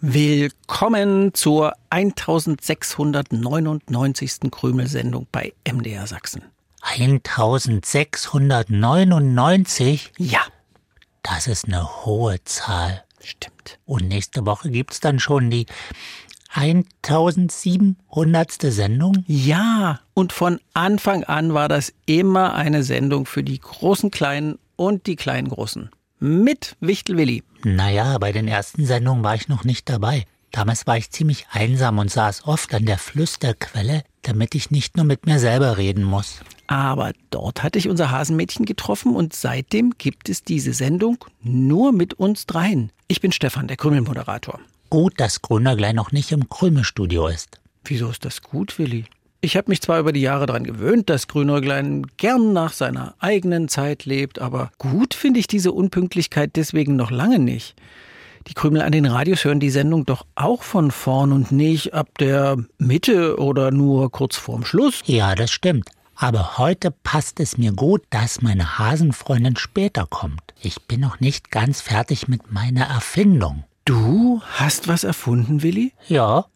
Willkommen zur 1699. Krümelsendung bei MDR Sachsen. 1699? Ja, Das ist eine hohe Zahl. stimmt. Und nächste Woche gibt's dann schon die 1700. Sendung? Ja, und von Anfang an war das immer eine Sendung für die großen Kleinen und die kleinen Großen. Mit Wichtel Willi. Naja, bei den ersten Sendungen war ich noch nicht dabei. Damals war ich ziemlich einsam und saß oft an der Flüsterquelle, damit ich nicht nur mit mir selber reden muss. Aber dort hatte ich unser Hasenmädchen getroffen und seitdem gibt es diese Sendung nur mit uns dreien. Ich bin Stefan, der Krümelmoderator. Gut, dass Grünerglein noch nicht im Krümelstudio ist. Wieso ist das gut, Willi? Ich habe mich zwar über die Jahre daran gewöhnt, dass Grünäuglein gern nach seiner eigenen Zeit lebt, aber gut finde ich diese Unpünktlichkeit deswegen noch lange nicht. Die Krümel an den Radios hören die Sendung doch auch von vorn und nicht ab der Mitte oder nur kurz vorm Schluss. Ja, das stimmt. Aber heute passt es mir gut, dass meine Hasenfreundin später kommt. Ich bin noch nicht ganz fertig mit meiner Erfindung. Du hast was erfunden, Willi? Ja,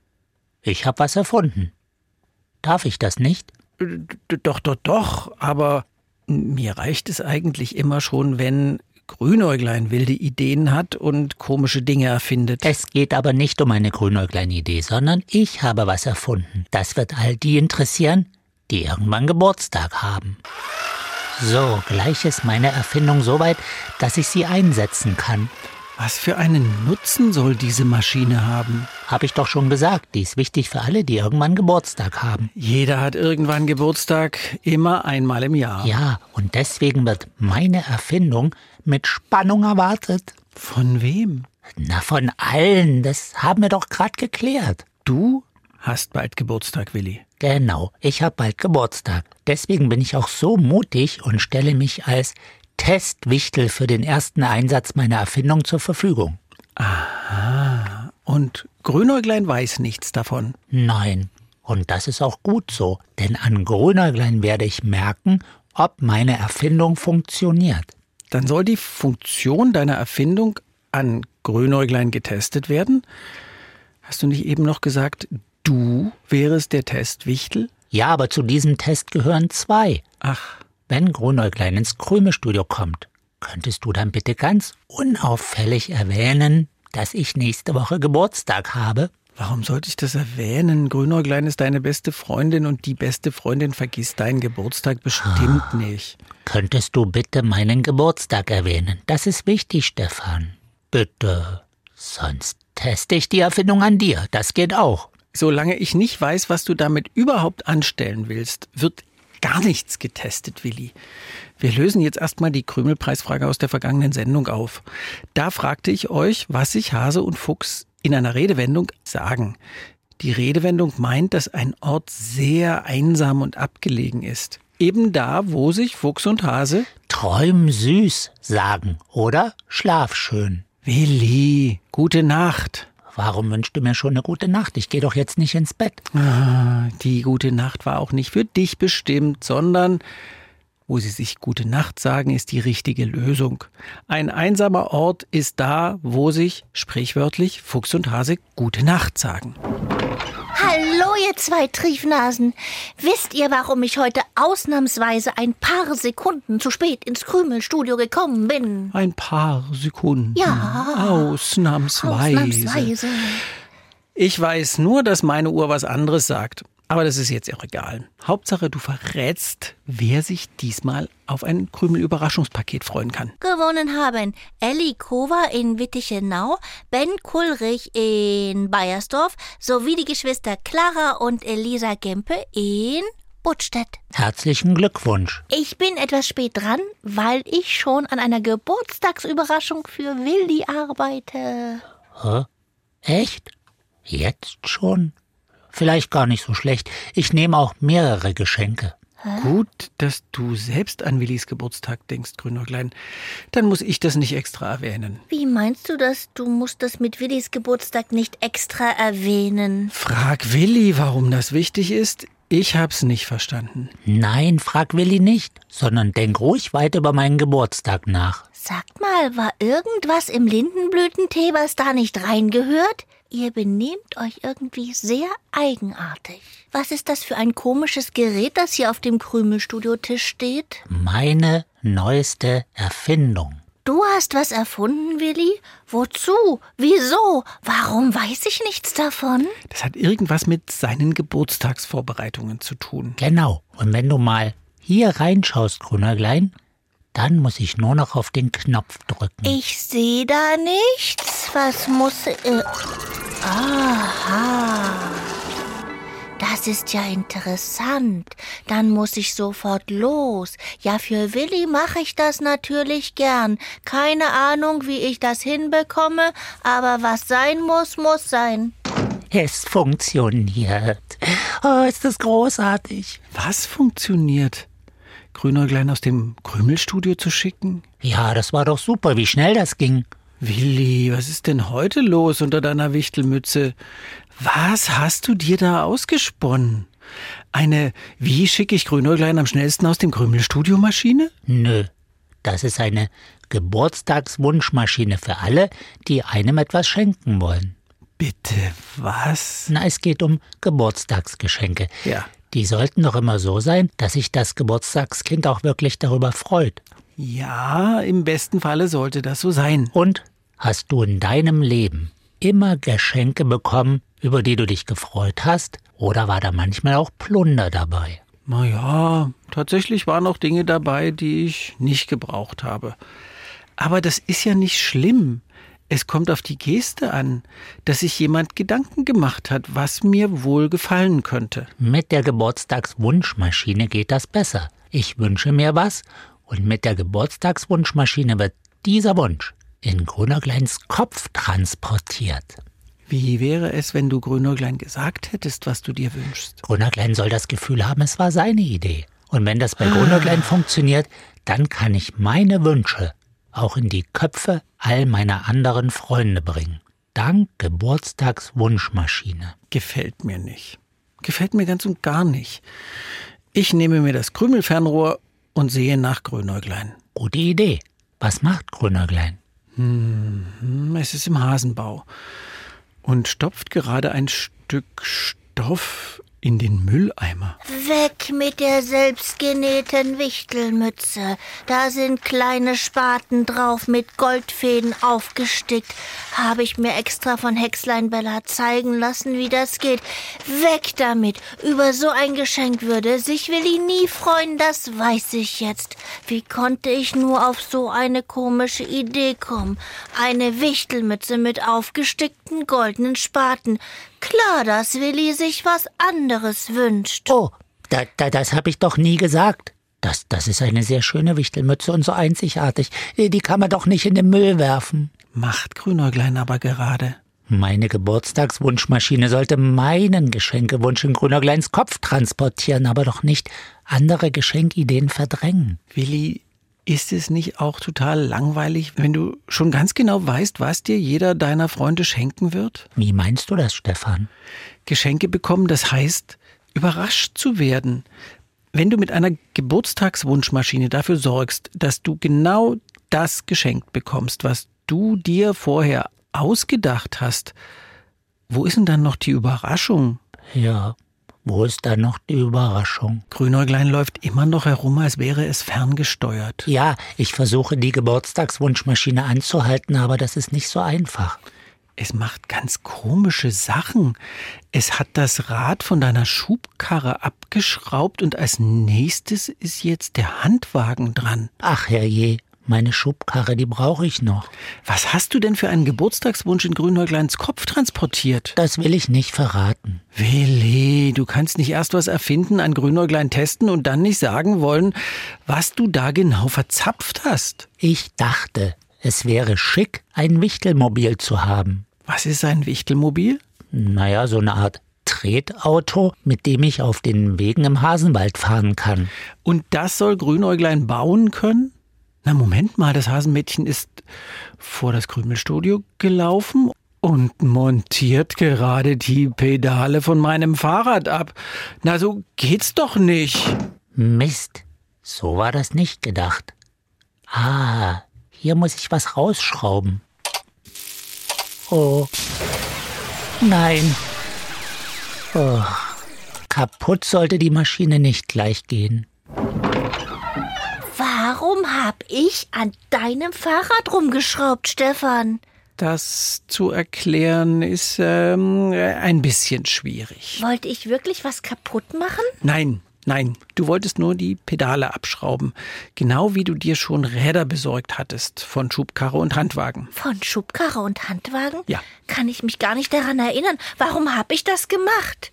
ich habe was erfunden. Darf ich das nicht? D- Doch, doch, doch, aber mir reicht es eigentlich immer schon, wenn Grünäuglein wilde Ideen hat und komische Dinge erfindet. Es geht aber nicht um eine Grünäuglein-Idee, sondern ich habe was erfunden. Das wird all die interessieren, die irgendwann Geburtstag haben. So, gleich ist meine Erfindung so weit, dass ich sie einsetzen kann. Was für einen Nutzen soll diese Maschine haben? Habe ich doch schon gesagt, die ist wichtig für alle, die irgendwann Geburtstag haben. Jeder hat irgendwann Geburtstag, immer einmal im Jahr. Ja, und deswegen wird meine Erfindung mit Spannung erwartet. Von wem? Na, von allen, das haben wir doch gerade geklärt. Du hast bald Geburtstag, Willi. Genau, ich habe bald Geburtstag. Deswegen bin ich auch so mutig und stelle mich als Testwichtel für den ersten Einsatz meiner Erfindung zur Verfügung. Und Grünäuglein weiß nichts davon. Nein, und das ist auch gut so, denn an Grünäuglein werde ich merken, ob meine Erfindung funktioniert. Dann soll die Funktion deiner Erfindung an Grünäuglein getestet werden? Hast du nicht eben noch gesagt, du wärest der Testwichtel? Ja, aber zu diesem Test gehören zwei. Ach, Wenn Grünäuglein ins Krümelstudio kommt, könntest du dann bitte ganz unauffällig erwähnen, dass ich nächste Woche Geburtstag habe? warum sollte ich das erwähnen? Grünäuglein ist deine beste Freundin und die beste Freundin vergisst deinen Geburtstag bestimmt nicht. Könntest du bitte meinen Geburtstag erwähnen? Das ist wichtig, Stefan. Bitte. Sonst teste ich die Erfindung an dir. Das geht auch. Solange ich nicht weiß, was du damit überhaupt anstellen willst, wird gar nichts getestet, Willi. Wir lösen jetzt erstmal die Krümelpreisfrage aus der vergangenen Sendung auf. Da fragte ich euch, was sich Hase und Fuchs in einer Redewendung sagen. Die Redewendung meint, dass ein Ort sehr einsam und abgelegen ist. Eben da, wo sich Fuchs und Hase Träum süß sagen, oder? Schlaf schön. Willi, gute Nacht. Warum wünschst du mir schon eine gute Nacht? Ich gehe doch jetzt nicht ins Bett. Ah, die gute Nacht war auch nicht für dich bestimmt, sondern wo sie sich gute Nacht sagen, ist die richtige Lösung. Ein einsamer Ort ist da, wo sich sprichwörtlich Fuchs und Hase gute Nacht sagen. Hallo, ihr zwei Triefnasen. Wisst ihr, warum ich heute ausnahmsweise ein paar Sekunden zu spät ins Krümelstudio gekommen bin? Ein paar Sekunden. Ja. Ausnahmsweise. Ausnahmsweise. Ich weiß nur, dass meine Uhr was anderes sagt. Aber das ist jetzt auch egal. Hauptsache, du verrätst, wer sich diesmal auf ein Krümel-Überraschungspaket freuen kann. Gewonnen haben Elli Kova in Wittichenau, Ben Kulrich in Bayersdorf sowie die Geschwister Clara und Elisa Gempe in Buttstedt. Herzlichen Glückwunsch. Ich bin etwas spät dran, weil ich schon an einer Geburtstagsüberraschung für Willi arbeite. Hä? Echt? Jetzt schon? Vielleicht gar nicht so schlecht. Ich nehme auch mehrere Geschenke. Gut, dass du selbst an Willis Geburtstag denkst, Grünäuglein. Dann muss ich das nicht extra erwähnen. Wie meinst du das? Du musst das mit Willis Geburtstag nicht extra erwähnen. Frag Willi, warum das wichtig ist. Ich hab's nicht verstanden. Nein, frag Willi nicht, sondern denk ruhig weiter über meinen Geburtstag nach. Sagt mal, war irgendwas im Lindenblütentee, was da nicht reingehört? Ihr benehmt euch irgendwie sehr eigenartig. Was ist das für ein komisches Gerät, das hier auf dem Krümelstudiotisch steht? Meine neueste Erfindung. Du hast was erfunden, Willi? Wozu? Wieso? Warum weiß ich nichts davon? Das hat irgendwas mit seinen Geburtstagsvorbereitungen zu tun. Genau. Und wenn du mal hier reinschaust, Grünerglein, dann muss ich nur noch auf den Knopf drücken. Ich sehe da nichts. Was muss. Äh, aha. Das ist ja interessant. Dann muss ich sofort los. Ja, für Willi mache ich das natürlich gern. Keine Ahnung, wie ich das hinbekomme, aber was sein muss, muss sein. Es funktioniert. Oh, ist das großartig. Was funktioniert? Grünäuglein aus dem Krümelstudio zu schicken? Ja, das war doch super, wie schnell das ging. Willi, was ist denn heute los unter deiner Wichtelmütze? Was hast du dir da ausgesponnen? Eine, wie schicke ich Grünäuglein am schnellsten aus dem Krümelstudio-Maschine? Nö, das ist eine Geburtstagswunschmaschine für alle, die einem etwas schenken wollen. Bitte, was? Na, es geht um Geburtstagsgeschenke. Ja. Die sollten doch immer so sein, dass sich das Geburtstagskind auch wirklich darüber freut. Ja, im besten Falle sollte das so sein. Und hast du in deinem Leben immer Geschenke bekommen, über die du dich gefreut hast? Oder war da manchmal auch Plunder dabei? Na ja, tatsächlich waren auch Dinge dabei, die ich nicht gebraucht habe. Aber das ist ja nicht schlimm. Es kommt auf die Geste an, dass sich jemand Gedanken gemacht hat, was mir wohl gefallen könnte. Mit der Geburtstagswunschmaschine geht das besser. Ich wünsche mir was und mit der Geburtstagswunschmaschine wird dieser Wunsch in Grünergleins Kopf transportiert. Wie wäre es, wenn du Grünäuglein gesagt hättest, was du dir wünschst? Grünerglein soll das Gefühl haben, es war seine Idee. Und wenn das bei Grünerglein funktioniert, dann kann ich meine Wünsche auch in die Köpfe all meiner anderen Freunde bringen. Dank Geburtstagswunschmaschine. Gefällt mir nicht. Gefällt mir ganz und gar nicht. Ich nehme mir das Krümelfernrohr und sehe nach Grünäuglein. Gute Idee. Was macht Grünerglein? Hm, es ist im Hasenbau und stopft gerade ein Stück Stoff in den Mülleimer. Weg mit der selbstgenähten Wichtelmütze. Da sind kleine Spaten drauf mit Goldfäden aufgestickt. Habe ich mir extra von Hexlein Bella zeigen lassen, wie das geht. Weg damit. Über so ein Geschenk würde sich Willi nie freuen, das weiß ich jetzt. Wie konnte ich nur auf so eine komische Idee kommen? Eine Wichtelmütze mit aufgestickten goldenen Spaten. Klar, dass Willi sich was anderes wünscht. Oh, da, da, das habe ich doch nie gesagt. Das, das ist eine sehr schöne Wichtelmütze und so einzigartig. Die kann man doch nicht in den Müll werfen. Macht Grünäuglein aber gerade. Meine Geburtstagswunschmaschine sollte meinen Geschenkewunsch in Grünergleins Kopf transportieren, aber doch nicht andere Geschenkideen verdrängen. Willi, ist es nicht auch total langweilig, wenn du schon ganz genau weißt, was dir jeder deiner Freunde schenken wird? Wie meinst du das, Stefan? Geschenke bekommen, das heißt, überrascht zu werden. Wenn du mit einer Geburtstagswunschmaschine dafür sorgst, dass du genau das geschenkt bekommst, was du dir vorher ausgedacht hast, wo ist denn dann noch die Überraschung? Ja, wo ist da noch die Überraschung? Grünäuglein läuft immer noch herum, als wäre es ferngesteuert. Ja, ich versuche die Geburtstagswunschmaschine anzuhalten, aber das ist nicht so einfach. Es macht ganz komische Sachen. Es hat das Rad von deiner Schubkarre abgeschraubt und als nächstes ist jetzt der Handwagen dran. Ach herrje, meine Schubkarre, die brauche ich noch. Was hast du denn für einen Geburtstagswunsch in Grünäugleins Kopf transportiert? Das will ich nicht verraten. Willi, du kannst nicht erst was erfinden, an Grünäuglein testen und dann nicht sagen wollen, was du da genau verzapft hast. Ich dachte, es wäre schick, ein Wichtelmobil zu haben. Was ist ein Wichtelmobil? Naja, so eine Art Tretauto, mit dem ich auf den Wegen im Hasenwald fahren kann. Und das soll Grünäuglein bauen können? Na, Moment mal, das Hasenmädchen ist vor das Krümelstudio gelaufen und montiert gerade die Pedale von meinem Fahrrad ab. Na, so geht's doch nicht. Mist, so war das nicht gedacht. Ah, hier muss ich was rausschrauben. Oh. Nein. Oh. Kaputt sollte die Maschine nicht gleich gehen. Hab ich an deinem Fahrrad rumgeschraubt, Stefan? Das zu erklären ist ähm, ein bisschen schwierig. Wollte ich wirklich was kaputt machen? Nein, nein, du wolltest nur die Pedale abschrauben. Genau wie du dir schon Räder besorgt hattest von Schubkarre und Handwagen. Von Schubkarre und Handwagen? Ja. Kann ich mich gar nicht daran erinnern. Warum hab ich das gemacht?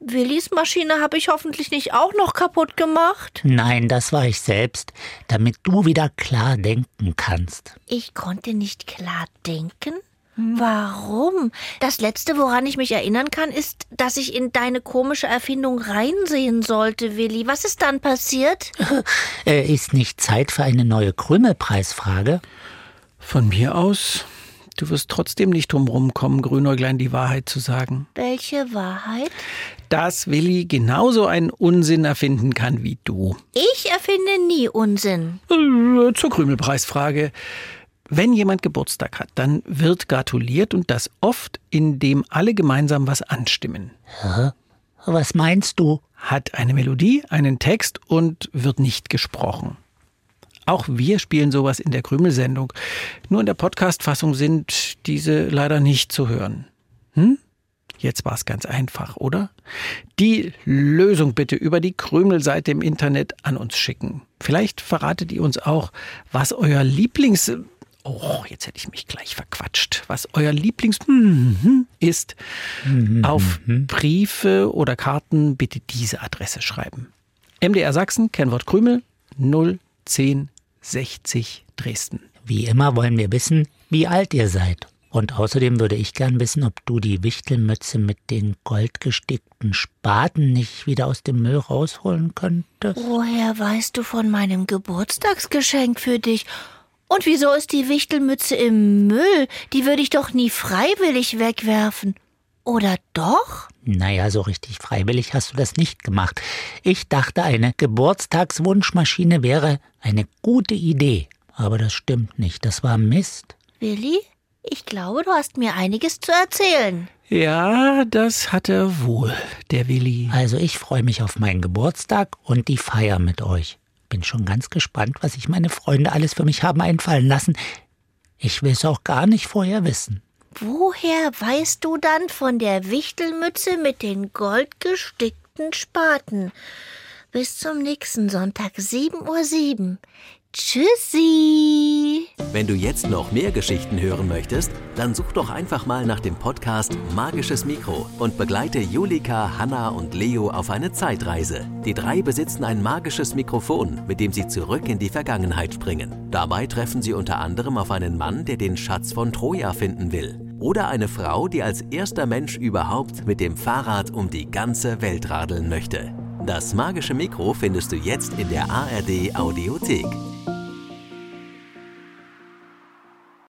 Willis Maschine habe ich hoffentlich nicht auch noch kaputt gemacht. Nein, das war ich selbst, damit du wieder klar denken kannst. Ich konnte nicht klar denken? Warum? Das Letzte, woran ich mich erinnern kann, ist, dass ich in deine komische Erfindung reinsehen sollte, Willi. Was ist dann passiert? Äh, ist nicht Zeit für eine neue Krümelpreisfrage? Von mir aus, du wirst trotzdem nicht drumrum kommen, Grünäuglein die Wahrheit zu sagen. Welche Wahrheit? Dass Willi genauso einen Unsinn erfinden kann wie du. Ich erfinde nie Unsinn. Äh, Zur Krümelpreisfrage. Wenn jemand Geburtstag hat, dann wird gratuliert und das oft, indem alle gemeinsam was anstimmen. Was meinst du? Hat eine Melodie, einen Text und wird nicht gesprochen. Auch wir spielen sowas in der Krümelsendung. Nur in der Podcast-Fassung sind diese leider nicht zu hören. Hm? Jetzt war es ganz einfach, oder? Die Lösung bitte über die Krümelseite im Internet an uns schicken. Vielleicht verratet ihr uns auch, was euer Lieblings... Oh, jetzt hätte ich mich gleich verquatscht. Was euer Lieblings hm, ist. Auf Briefe oder Karten bitte diese Adresse schreiben. MDR Sachsen, Kennwort Krümel, 01060 Dresden. Wie immer wollen wir wissen, wie alt ihr seid. Und außerdem würde ich gern wissen, ob du die Wichtelmütze mit den goldgestickten Spaten nicht wieder aus dem Müll rausholen könntest. Woher weißt du von meinem Geburtstagsgeschenk für dich? Und wieso ist die Wichtelmütze im Müll? Die würde ich doch nie freiwillig wegwerfen. Oder doch? Naja, so richtig freiwillig hast du das nicht gemacht. Ich dachte, eine Geburtstagswunschmaschine wäre eine gute Idee. Aber das stimmt nicht. Das war Mist. Willi, ich glaube, du hast mir einiges zu erzählen. Ja, das hat er wohl, der Willi. Also ich freue mich auf meinen Geburtstag und die Feier mit euch. Bin schon ganz gespannt, was sich meine Freunde alles für mich haben einfallen lassen. Ich will es auch gar nicht vorher wissen. Woher weißt du dann von der Wichtelmütze mit den goldgestickten Spaten? Bis zum nächsten Sonntag, 7.07 Uhr. Tschüssi! Wenn du jetzt noch mehr Geschichten hören möchtest, dann such doch einfach mal nach dem Podcast Magisches Mikro und begleite Julika, Hanna und Leo auf eine Zeitreise. Die drei besitzen ein magisches Mikrofon, mit dem sie zurück in die Vergangenheit springen. Dabei treffen sie unter anderem auf einen Mann, der den Schatz von Troja finden will. Oder eine Frau, die als erster Mensch überhaupt mit dem Fahrrad um die ganze Welt radeln möchte. Das magische Mikro findest du jetzt in der ARD Audiothek.